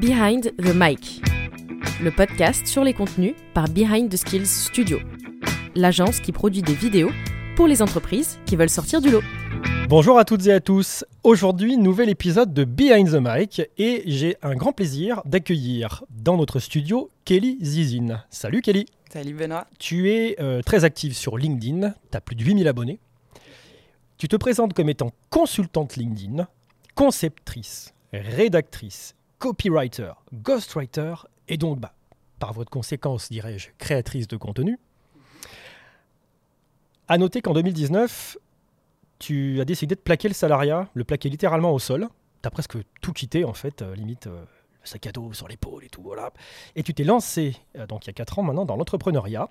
Behind the Mic, le podcast sur les contenus par Behind the Skills Studio, l'agence qui produit des vidéos pour les entreprises qui veulent sortir du lot. Bonjour à toutes et à tous. Aujourd'hui, nouvel épisode de Behind the Mic et j'ai un grand plaisir d'accueillir dans notre studio Kelly Zizine. Salut Kelly. Salut Benoît. Tu es euh, très active sur LinkedIn, tu as plus de 8000 abonnés. Tu te présentes comme étant consultante LinkedIn, conceptrice, rédactrice, copywriter, ghostwriter et donc, bah, par votre conséquence, dirais-je, créatrice de contenu. À noter qu'en 2019, tu as décidé de plaquer le salariat, le plaquer littéralement au sol. Tu as presque tout quitté, en fait, euh, limite euh, le sac à dos sur l'épaule et tout, voilà. Et tu t'es lancé, euh, donc il y a 4 ans maintenant, dans l'entrepreneuriat,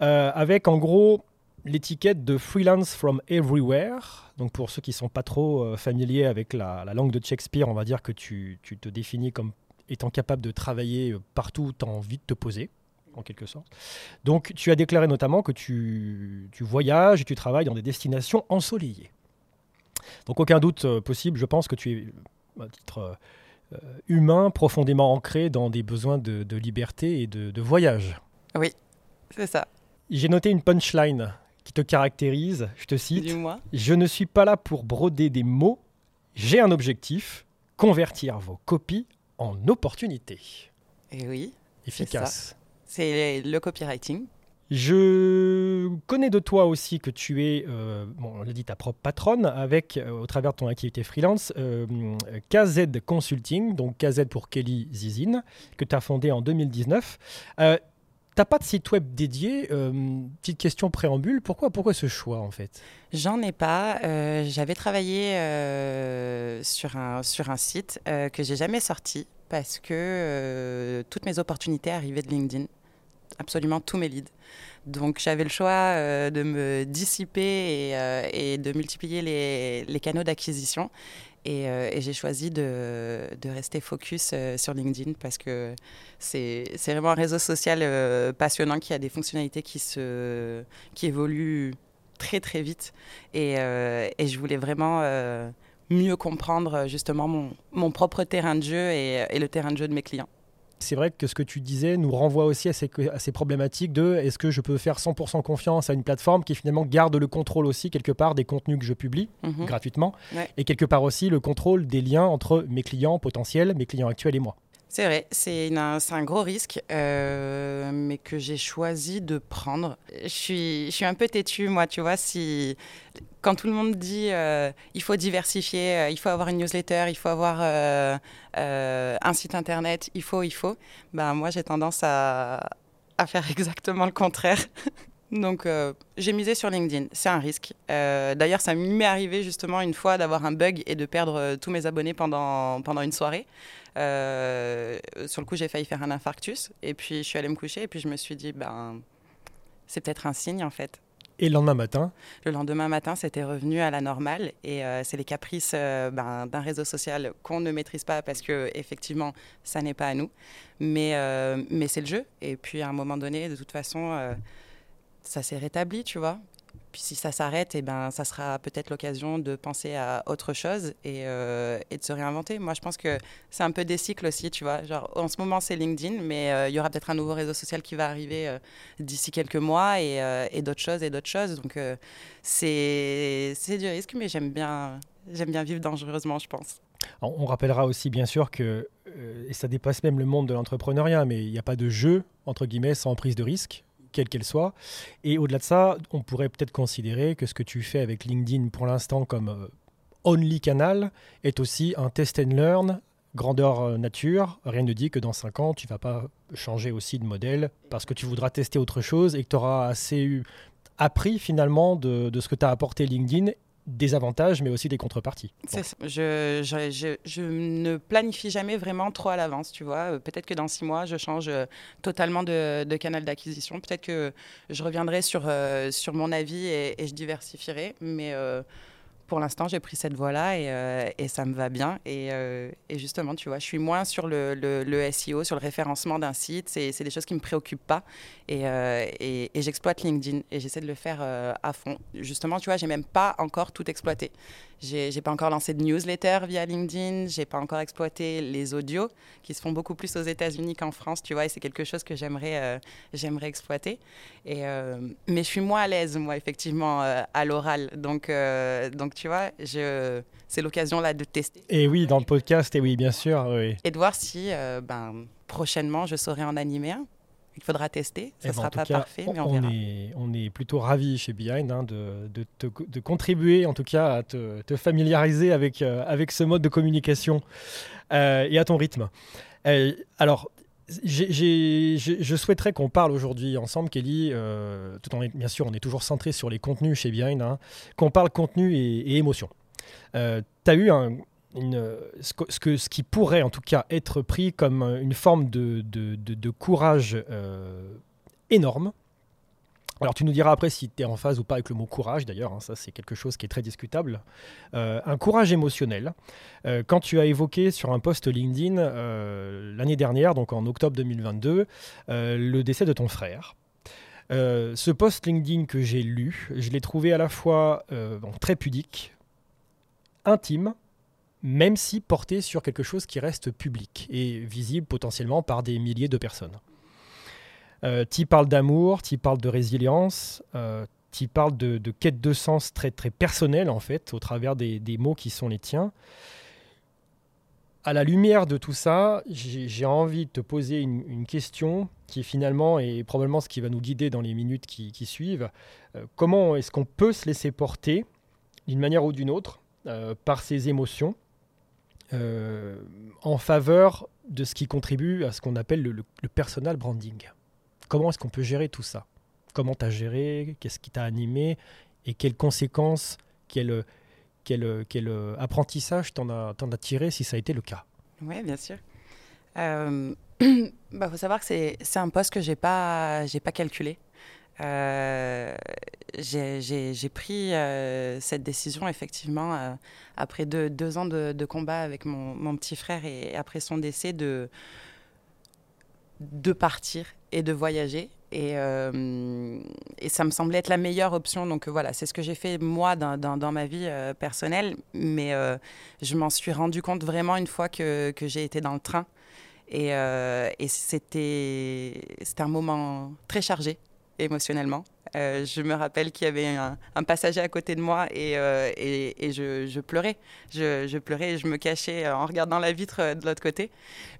avec en gros l'étiquette de freelance from everywhere. Donc pour ceux qui ne sont pas trop familiers avec la, langue de Shakespeare, on va dire que tu, tu te définis comme étant capable de travailler partout où tu as envie de te poser en quelque sorte. Donc tu as déclaré notamment que tu, voyages et tu travailles dans des destinations ensoleillées. Donc aucun doute euh, possible, je pense que tu es, à titre euh, humain, profondément ancré dans des besoins de, liberté et de, voyage. Oui, c'est ça. J'ai noté une punchline qui te caractérise, je te cite. Dis-moi. Je ne suis pas là pour broder des mots, j'ai un objectif, convertir vos copies en opportunités. Et oui. Efficace. C'est le copywriting. Je connais de toi aussi que tu es, euh, bon, on l'a dit, ta propre patronne, avec, euh, au travers de ton activité freelance, euh, KZ Consulting, donc KZ pour Kelly Zizine, que tu as fondé en 2019. Euh, T'as pas de site web dédié Petite question préambule, pourquoi, pourquoi ce choix en fait? J'en ai pas. J'avais travaillé sur, un, sur un site que j'ai jamais sorti parce que toutes mes opportunités arrivaient de LinkedIn absolument tous mes leads. Donc j'avais le choix euh, de me dissiper et, euh, de multiplier les, canaux d'acquisition. Euh, et, j'ai choisi de, rester focus sur LinkedIn parce que c'est vraiment un réseau social passionnant qui a des fonctionnalités qui, se, qui évoluent très très vite. Et, je voulais vraiment mieux comprendre justement mon, mon, propre terrain de jeu et le terrain de jeu de mes clients. C'est vrai que ce que tu disais nous renvoie aussi à ces, problématiques de est-ce que je peux faire 100% confiance à une plateforme qui finalement garde le contrôle aussi quelque part des contenus que je publie mhm. gratuitement et quelque part aussi le contrôle des liens entre mes clients potentiels, mes clients actuels et moi. C'est vrai, c'est un gros risque, euh, mais que j'ai choisi de prendre. Je suis, un peu têtue, moi, tu vois, si quand tout le monde dit euh, il faut diversifier, euh, il faut avoir une newsletter, il faut avoir un site internet, il faut, il faut, ben moi j'ai tendance à, faire exactement le contraire. Donc j'ai misé sur LinkedIn, c'est un risque. D'ailleurs ça m'est arrivé justement une fois d'avoir un bug et de perdre tous mes abonnés pendant, pendant une soirée. Euh, sur le coup, j'ai failli faire un infarctus. Et puis, je suis allée me coucher. Et puis, je me suis dit, ben, c'est peut-être un signe, en fait. Et le lendemain matin Le lendemain matin, c'était revenu à la normale. Et euh, c'est les caprices euh, ben, d'un réseau social qu'on ne maîtrise pas parce que effectivement, ça n'est pas à nous. Mais, mais c'est le jeu. Et puis à un moment donné, de toute façon, ça s'est rétabli, tu vois. Puis si ça s'arrête, eh ben, ça sera peut-être l'occasion de penser à autre chose et, euh, et, de se réinventer. Moi, je pense que c'est un peu des cycles aussi, tu vois. Genre, en ce moment, c'est LinkedIn, mais euh, il y aura peut-être un nouveau réseau social qui va arriver euh, d'ici quelques mois et, d'autres choses et d'autres choses. Donc, c'est du risque, mais j'aime bien, bien vivre dangereusement, je pense. On rappellera aussi, bien sûr, que, et ça dépasse même le monde de l'entrepreneuriat, mais il n'y a pas de jeu, entre guillemets, sans prise de risque quelle qu'elle soit. Et au-delà de ça, on pourrait peut-être considérer que ce que tu fais avec LinkedIn pour l'instant comme euh, only canal est aussi un test and learn grandeur euh, nature. Rien ne dit que dans 5 ans, tu vas pas changer aussi de modèle parce que tu voudras tester autre chose et que tu auras assez appris finalement de, de ce que tu as apporté LinkedIn des avantages, mais aussi des contreparties. Je, je, je, ne planifie jamais vraiment trop à l'avance, tu vois. Euh, peut-être que dans six mois, je change euh, totalement de, canal d'acquisition. Peut-être que je reviendrai sur, euh, sur mon avis et, je diversifierai. Mais pour l'instant, j'ai pris cette voie-là et, euh, et, ça me va bien. Et, euh, et, justement, tu vois, je suis moins sur le, le, SEO, sur le référencement d'un site. C'est des choses qui ne me préoccupent pas. Euh, et, et j'exploite LinkedIn et j'essaie de le faire à fond. Justement, tu vois, j'ai même pas encore tout exploité. J'ai pas encore lancé de newsletter via LinkedIn. J'ai pas encore exploité les audios qui se font beaucoup plus aux États-Unis qu'en France, tu vois. Et c'est quelque chose que j'aimerais j'aimerais exploiter. Et, mais je suis moins à l'aise, moi, effectivement, à l'oral. Donc, donc, tu vois, je... c'est l'occasion là de tester. Et oui, dans le podcast, et oui, bien sûr. Oui. Et de voir si euh, ben, prochainement je saurai en animer un. Il faudra tester, ça ne eh ben, sera pas parfait, mais on, on verra. Est, on est plutôt ravis chez Behind hein, de, de, de, contribuer, en tout cas, à te, te familiariser avec, euh, avec ce mode de communication euh, et à ton rythme. alors, je souhaiterais qu'on parle aujourd'hui ensemble, Kelly, euh, tout en bien sûr, on est toujours centré sur les contenus chez Behind, hein, qu'on parle contenu et, émotion. Euh, tu as eu ce, que, ce, qui pourrait en tout cas être pris comme une forme de, de, courage euh, énorme alors tu nous diras après si tu es en phase ou pas avec le mot courage d'ailleurs, hein, ça c'est quelque chose qui est très discutable. Euh, un courage émotionnel. Euh, quand tu as évoqué sur un post LinkedIn euh, l'année dernière, donc en octobre 2022, le décès de ton frère. ce post LinkedIn que j'ai lu, je l'ai trouvé à la fois très pudique, intime, même si porté sur quelque chose qui reste public et visible potentiellement par des milliers de personnes. Euh, tu parles d'amour, tu parles de résilience, euh, tu parles de, quête de sens très, très personnelle, en fait, au travers des, mots qui sont les tiens. À la lumière de tout ça, j'ai envie de te poser une, question qui finalement est probablement ce qui va nous guider dans les minutes qui, suivent. Euh, comment est-ce qu'on peut se laisser porter d'une manière ou d'une autre par ces émotions en faveur de ce qui contribue à ce qu'on appelle le personal branding? Comment est-ce qu'on peut gérer tout ça? Comment tu as géré? Qu'est-ce qui t'a animé? Et quelles conséquences, quel, quel, quel apprentissage t'en as, as tiré si ça a été le cas? Oui, bien sûr. Il euh, bah, faut savoir que c'est un poste que je n'ai pas, pas calculé. Euh, j'ai pris euh, cette décision effectivement après deux, deux, ans de, de combat avec mon, mon, petit frère et après son décès de, de partir et de voyager. Et, euh, et, ça me semblait être la meilleure option. Donc euh, voilà, c'est ce que j'ai fait moi dans, dans, ma vie euh, personnelle. Mais je m'en suis rendu compte vraiment une fois que, que j'ai été dans le train. Et, et c'était un moment très chargé émotionnellement. Euh, je me rappelle qu'il y avait un, passager à côté de moi et, euh, et, je, pleurais. Je, pleurais et je me cachais en regardant la vitre de l'autre côté.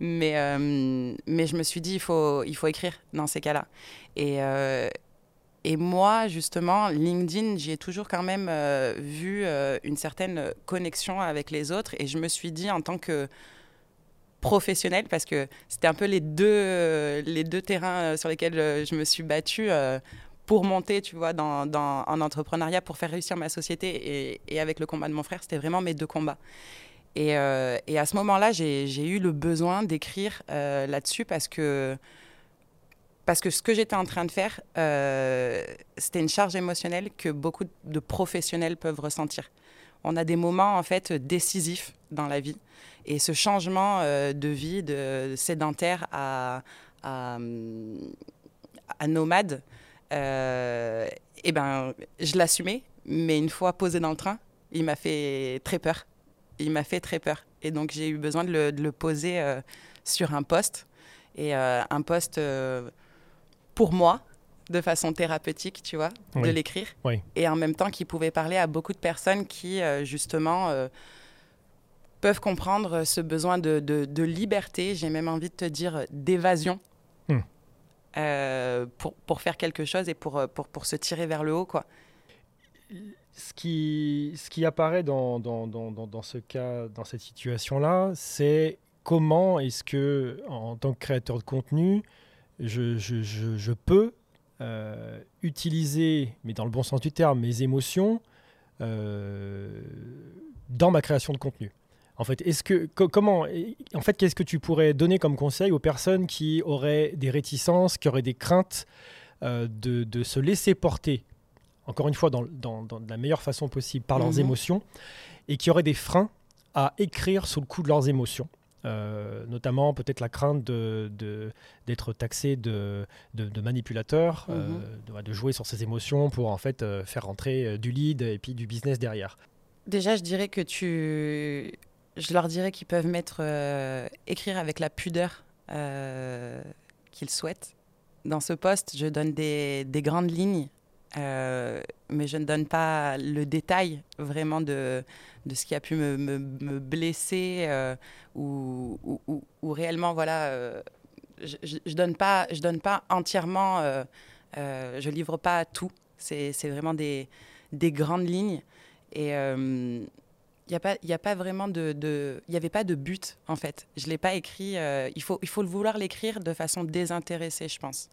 Mais, euh, mais je me suis dit, il faut, il faut écrire dans ces cas-là. Et, et moi, justement, LinkedIn, j'ai toujours quand même vu une certaine connexion avec les autres. Et je me suis dit, en tant que professionnel parce que c'était un peu les deux, les deux terrains sur lesquels je me suis battue pour monter, tu vois, dans, dans, en entrepreneuriat, pour faire réussir ma société. Et, et avec le combat de mon frère, c'était vraiment mes deux combats. Et, euh, et à ce moment-là, j'ai eu le besoin d'écrire euh, là-dessus parce que, parce que ce que j'étais en train de faire, euh, c'était une charge émotionnelle que beaucoup de professionnels peuvent ressentir. On a des moments, en fait, décisifs dans la vie. Et ce changement de vie, de sédentaire à, à, nomade, euh, eh ben, je l'assumais, mais une fois posé dans le train, il m'a fait très peur. Il m'a fait très peur. Et donc, j'ai eu besoin de le, poser euh, sur un poste. Et euh, un poste pour moi, de façon thérapeutique, tu vois, de l'écrire. Et en même temps, qui pouvait parler à beaucoup de personnes qui, justement, peuvent comprendre ce besoin de, de liberté, j'ai même envie de te dire d'évasion euh, pour, pour, faire quelque chose et pour, euh, pour, pour, se tirer vers le haut. Quoi. Ce, qui, ce qui apparaît dans, dans, dans, dans ce cas, dans cette situation-là, c'est comment est-ce que, en tant que créateur de contenu, je, je, je, peux euh, utiliser, mais dans le bon sens du terme, mes émotions dans ma création de contenu. En fait, est-ce que comment en fait qu'est-ce que tu pourrais donner comme conseil aux personnes qui auraient des réticences, qui auraient des craintes euh, de, se laisser porter encore une fois, dans, dans- dans de la meilleure façon possible par leurs Mhm. émotions, et qui auraient des freins à écrire sous le coup de leurs émotions? Euh, notamment peut-être la crainte de- de- d'être taxé de, de, de manipulateur, euh, Mhm. de, de jouer sur ses émotions pour en fait euh, faire rentrer du lead et puis du business derrière. Déjà, je dirais que tu. Je leur dirais qu'ils peuvent mettre. écrire avec la pudeur qu'ils souhaitent. Dans ce poste, je donne des, des grandes lignes, euh, mais je ne donne pas le détail vraiment de, de ce qui a pu me, me- me blesser euh, ou, ou- réellement, voilà. euh, je, je donne pas, je donne pas entièrement. je livre pas tout. C'est vraiment des, des grandes lignes. Et il n'y a, pas- a pas vraiment de... Il n'y avait pas de but, en fait. Je ne l'ai pas écrit. il, faut, il faut vouloir l'écrire de façon désintéressée, je pense.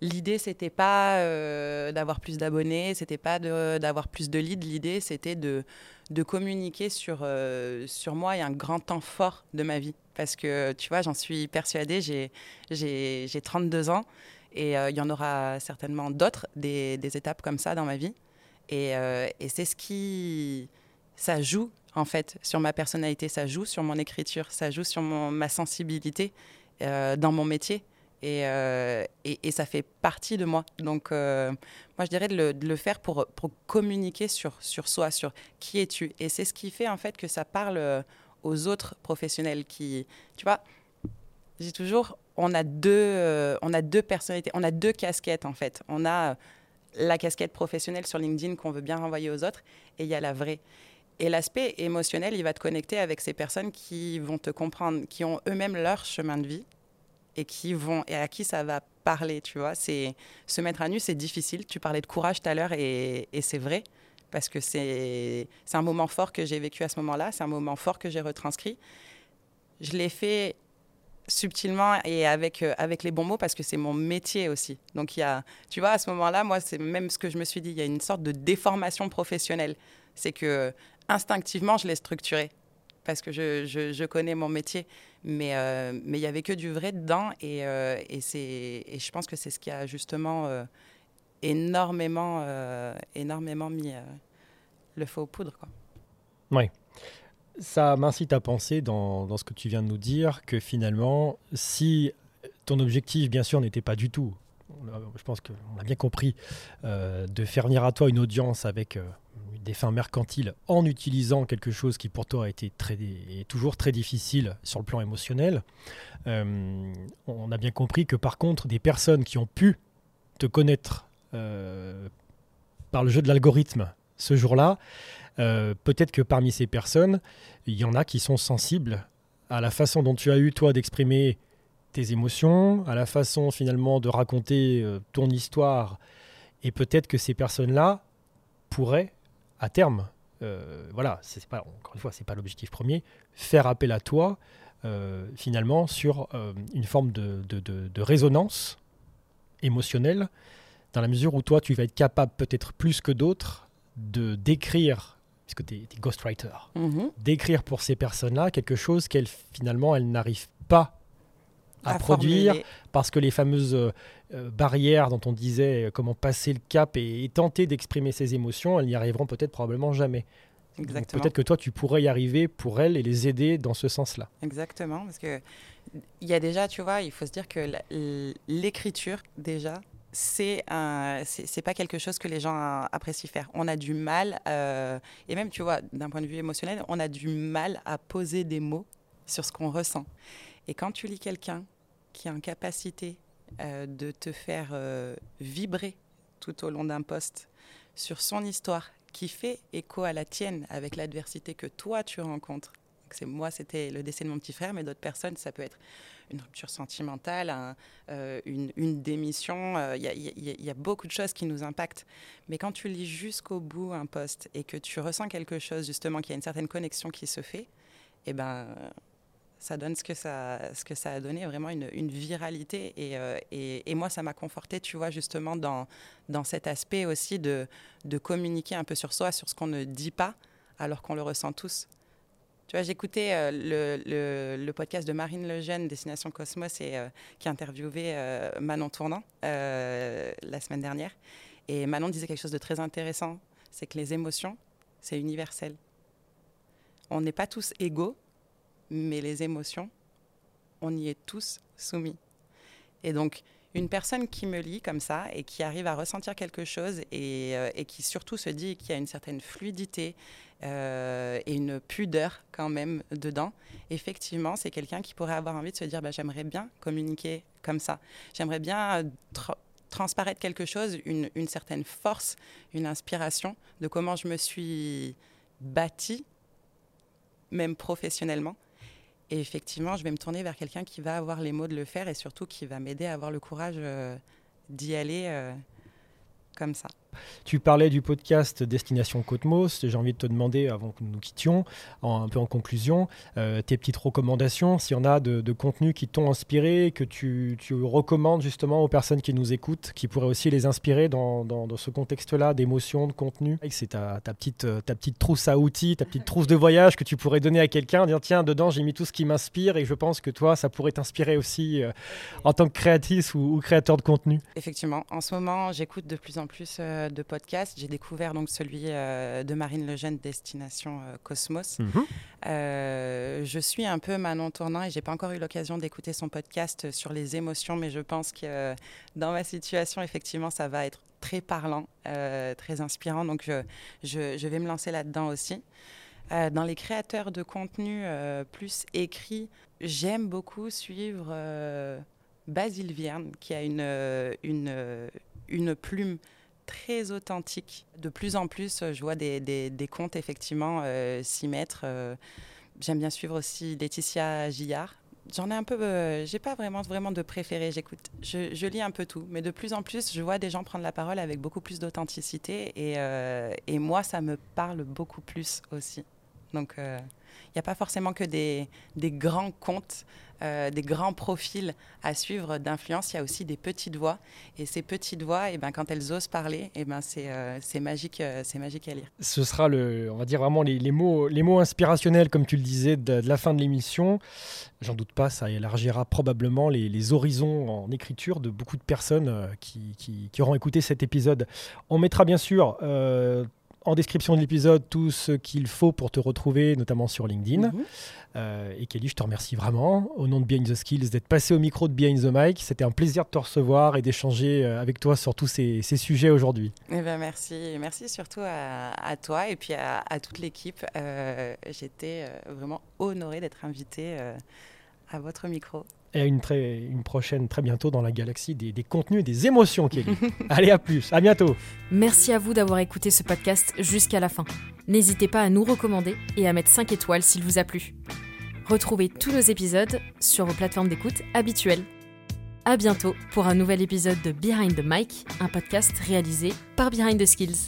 L'idée, c'était pas euh, d'avoir plus d'abonnés, c'était pas d'avoir plus de leads. L'idée, c'était de, communiquer sur, euh, sur moi et un grand temps fort de ma vie. Parce que, tu vois, j'en suis persuadée, j'ai- j'ai j'ai 32 ans et euh, il y en aura certainement d'autres, des, étapes comme ça dans ma vie. Et, et c'est ce qui. Ça joue, en fait, sur ma personnalité, ça joue sur mon écriture, ça joue sur ma sensibilité dans mon métier. Et, euh, et, ça fait partie de moi. Donc, euh, moi, je dirais de le, faire pour, communiquer sur, soi, sur qui es-tu. Et c'est ce qui fait, en fait, que ça parle euh, aux autres professionnels qui. Tu vois, j'ai toujours. On a, deux, on a deux personnalités, on a deux casquettes, en fait. On a la casquette professionnelle sur LinkedIn qu'on veut bien renvoyer aux autres, et il y a la vraie. Et l'aspect émotionnel, il va te connecter avec ces personnes qui vont te comprendre, qui ont eux-mêmes leur chemin de vie et qui vont et à qui ça va parler, tu vois. C'est se mettre à nu, c'est difficile. Tu parlais de courage tout à l'heure et, c'est vrai parce que c'est un moment fort que j'ai vécu à ce moment-là, c'est un moment fort que j'ai retranscrit. Je l'ai fait subtilement et avec, euh, avec les bons mots parce que c'est mon métier aussi. Donc il y a, tu vois, à ce moment-là, moi, c'est même ce que je me suis dit, il y a une sorte de déformation professionnelle. C'est que instinctivement, je l'ai structuré parce que je, je connais mon métier. Mais euh, mais il y avait que du vrai dedans et, euh, et, c'est, je pense que c'est ce qui a justement euh, énormément, énormément mis le feu aux poudres. Quoi. Ça m'incite à penser dans, dans ce que tu viens de nous dire que finalement, si ton objectif, bien sûr, n'était pas du tout, je pense qu'on a bien compris, de faire venir à toi une audience avec des fins mercantiles en utilisant quelque chose qui pour toi a été toujours très difficile sur le plan émotionnel, euh, on a bien compris que par contre, des personnes qui ont pu te connaître euh, par le jeu de l'algorithme ce jour-là, euh, peut-être que parmi ces personnes, il y en a qui sont sensibles à la façon dont tu as eu, toi, d'exprimer tes émotions, à la façon finalement de raconter ton histoire. Et peut-être que ces personnes-là pourraient, à terme, euh, voilà, c'est pas, encore une fois, c'est pas l'objectif premier, faire appel à toi, euh, finalement, sur euh, une forme de, de- de- de résonance émotionnelle, dans la mesure où toi, tu vas être capable, peut-être plus que d'autres, de d'écrire, puisque tu es, ghostwriter, d'écrire pour ces personnes-là quelque chose qu'elles, finalement, elles n'arrivent pas à, produire, formuler. parce que les fameuses euh, barrières dont on disait comment passer le cap et, et tenter d'exprimer ses émotions, elles n'y arriveront peut-être probablement jamais. Exactement. Peut-être que toi, tu pourrais y arriver pour elles et les aider dans ce sens-là. Exactement, parce que il y a déjà, tu vois, il faut se dire que l'écriture déjà, c'est c'est pas quelque chose que les gens apprécient faire. On a du mal, euh, et même, tu vois, d'un point de vue émotionnel, on a du mal à poser des mots sur ce qu'on ressent. Et quand tu lis quelqu'un qui a une capacité euh, de te faire euh, vibrer tout au long d'un poste sur son histoire, qui fait écho à la tienne avec l'adversité que toi tu rencontres. C'est moi, c'était le décès de mon petit frère, mais d'autres personnes, ça peut être une rupture sentimentale, euh, une, démission. il y a beaucoup de choses qui nous impactent. Mais quand tu lis jusqu'au bout un poste et que tu ressens quelque chose justement, qu'il y a une certaine connexion qui se fait, eh ben ça donne ce que ça, a donné, vraiment une, viralité. Et, euh, et, moi, ça m'a conforté, tu vois, justement, dans, cet aspect aussi de, communiquer un peu sur soi, sur ce qu'on ne dit pas, alors qu'on le ressent tous. Tu vois, j'écoutais euh, le, podcast de Marine Lejeune, Destination Cosmos, euh, qui interviewait Manon Tournant la semaine dernière. Et Manon disait quelque chose de très intéressant, c'est que les émotions, c'est universel. On n'est pas tous égaux, mais les émotions, on y est tous soumis. Et donc, une personne qui me lit comme ça et qui arrive à ressentir quelque chose et, euh, qui surtout se dit qu'il y a une certaine fluidité euh, et une pudeur quand même dedans, effectivement, c'est quelqu'un qui pourrait avoir envie de se dire bah, j'aimerais bien communiquer comme ça. J'aimerais bien euh, transparaître quelque chose, une, une, certaine force, une inspiration de comment je me suis bâtie, même professionnellement. Et effectivement, je vais me tourner vers quelqu'un qui va avoir les mots de le faire et surtout qui va m'aider à avoir le courage euh, d'y aller euh, comme ça. Tu parlais du podcast Destination Cotmos. J'ai envie de te demander, avant que nous quittions, un peu en conclusion, euh, tes petites recommandations, s'il y en a de, contenus qui t'ont inspiré, que tu, recommandes justement aux personnes qui nous écoutent, qui pourraient aussi les inspirer dans, ce contexte-là d'émotion, de contenu. C'est ta, petite, ta petite trousse à outils, ta petite trousse de voyage que tu pourrais donner à quelqu'un, dire tiens, dedans j'ai mis tout ce qui m'inspire et je pense que toi, ça pourrait t'inspirer aussi euh, en tant que créatrice ou, créateur de contenu. Effectivement, en ce moment, j'écoute de plus en plus. Euh, de podcast. J'ai découvert donc celui euh, de Marine Lejeune, Destination euh, Cosmos. Mhm. Euh, je suis un peu Manon Tournant et j'ai pas encore eu l'occasion d'écouter son podcast sur les émotions, mais je pense que dans ma situation, effectivement, ça va être très parlant, très inspirant. Donc je, je, vais me lancer là-dedans aussi. dans les créateurs de contenu plus écrit, j'aime beaucoup suivre Basile Vierne, qui a une, une, une plume très authentique. De plus en plus, je vois des, des, comptes effectivement euh, s'y mettre. Euh, j'aime bien suivre aussi Laetitia Gillard. J'en ai un peu, euh, j'ai pas vraiment, vraiment de préféré. J'écoute, je, lit un peu tout, mais de plus en plus, je vois des gens prendre la parole avec beaucoup plus d'authenticité et, et, moi, ça me parle beaucoup plus aussi. Donc, il n'y a pas forcément que des, grands comptes euh, des grands profils à suivre d'influence, il y a aussi des petites voix. Et ces petites voix, eh ben, quand elles osent parler, eh ben, c'est euh, magique, euh, c'est magique à lire. Ce sera, le, on va dire vraiment les, mots, les mots inspirationnels, comme tu le disais, de, la fin de l'émission. J'en doute pas, ça élargira probablement les, horizons en écriture de beaucoup de personnes qui, auront écouté cet épisode. On mettra bien sûr en description de l'épisode tout ce qu'il faut pour te retrouver, notamment sur LinkedIn. Mhm. Euh, et Kelly, je te remercie vraiment, au nom de Behind the Skills, d'être passé au micro de Behind the Mic. C'était un plaisir de te recevoir et d'échanger euh, avec toi sur tous ces, sujets aujourd'hui. Eh ben merci. Merci surtout à, toi et puis à, toute l'équipe. Euh, j'étais vraiment honorée d'être invitée à votre micro et à une, très, une prochaine très bientôt dans la galaxie des, des contenus et des émotions, Kelly. Allez, à plus, à bientôt. Merci à vous d'avoir écouté ce podcast jusqu'à la fin. N'hésitez pas à nous recommander et à mettre 5 étoiles s'il vous a plu. Retrouvez tous nos épisodes sur vos plateformes d'écoute habituelles. À bientôt pour un nouvel épisode de Behind the Mic, un podcast réalisé par Behind the Skills.